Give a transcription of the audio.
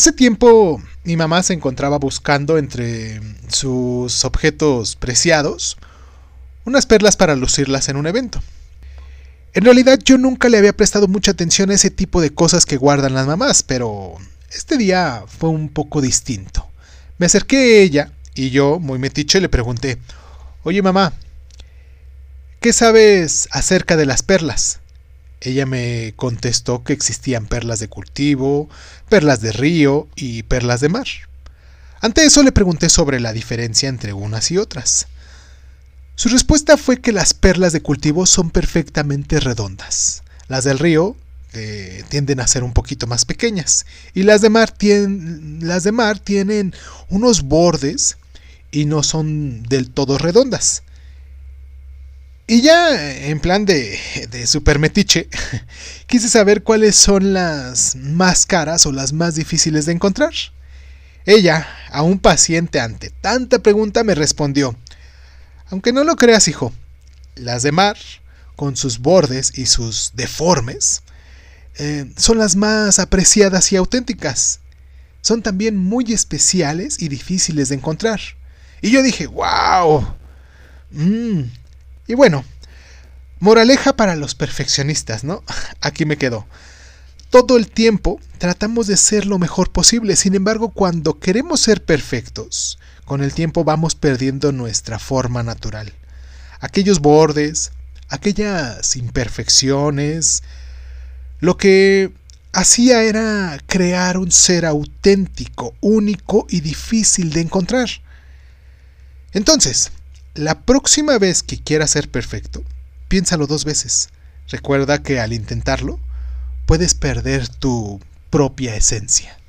Hace tiempo mi mamá se encontraba buscando entre sus objetos preciados unas perlas para lucirlas en un evento. En realidad yo nunca le había prestado mucha atención a ese tipo de cosas que guardan las mamás, pero este día fue un poco distinto. Me acerqué a ella y yo, muy metiche, le pregunté, Oye mamá, ¿qué sabes acerca de las perlas? Ella me contestó que existían perlas de cultivo, perlas de río y perlas de mar. Ante eso le pregunté sobre la diferencia entre unas y otras. Su respuesta fue que las perlas de cultivo son perfectamente redondas. Las del río tienden a ser un poquito más pequeñas. Y las de, mar las de mar tienen unos bordes y no son del todo redondas. Y ya en plan de, de quise saber cuáles son las más caras o las más difíciles de encontrar. Ella, a un paciente ante tanta pregunta, me respondió, aunque no lo creas, hijo, las de mar, con sus bordes y sus deformes, eh, son las más apreciadas y auténticas. Son también muy especiales y difíciles de encontrar. Y yo dije, wow. Mm, y bueno, moraleja para los perfeccionistas, ¿no? Aquí me quedo. Todo el tiempo tratamos de ser lo mejor posible, sin embargo, cuando queremos ser perfectos, con el tiempo vamos perdiendo nuestra forma natural. Aquellos bordes, aquellas imperfecciones, lo que hacía era crear un ser auténtico, único y difícil de encontrar. Entonces, la próxima vez que quieras ser perfecto, piénsalo dos veces. Recuerda que al intentarlo, puedes perder tu propia esencia.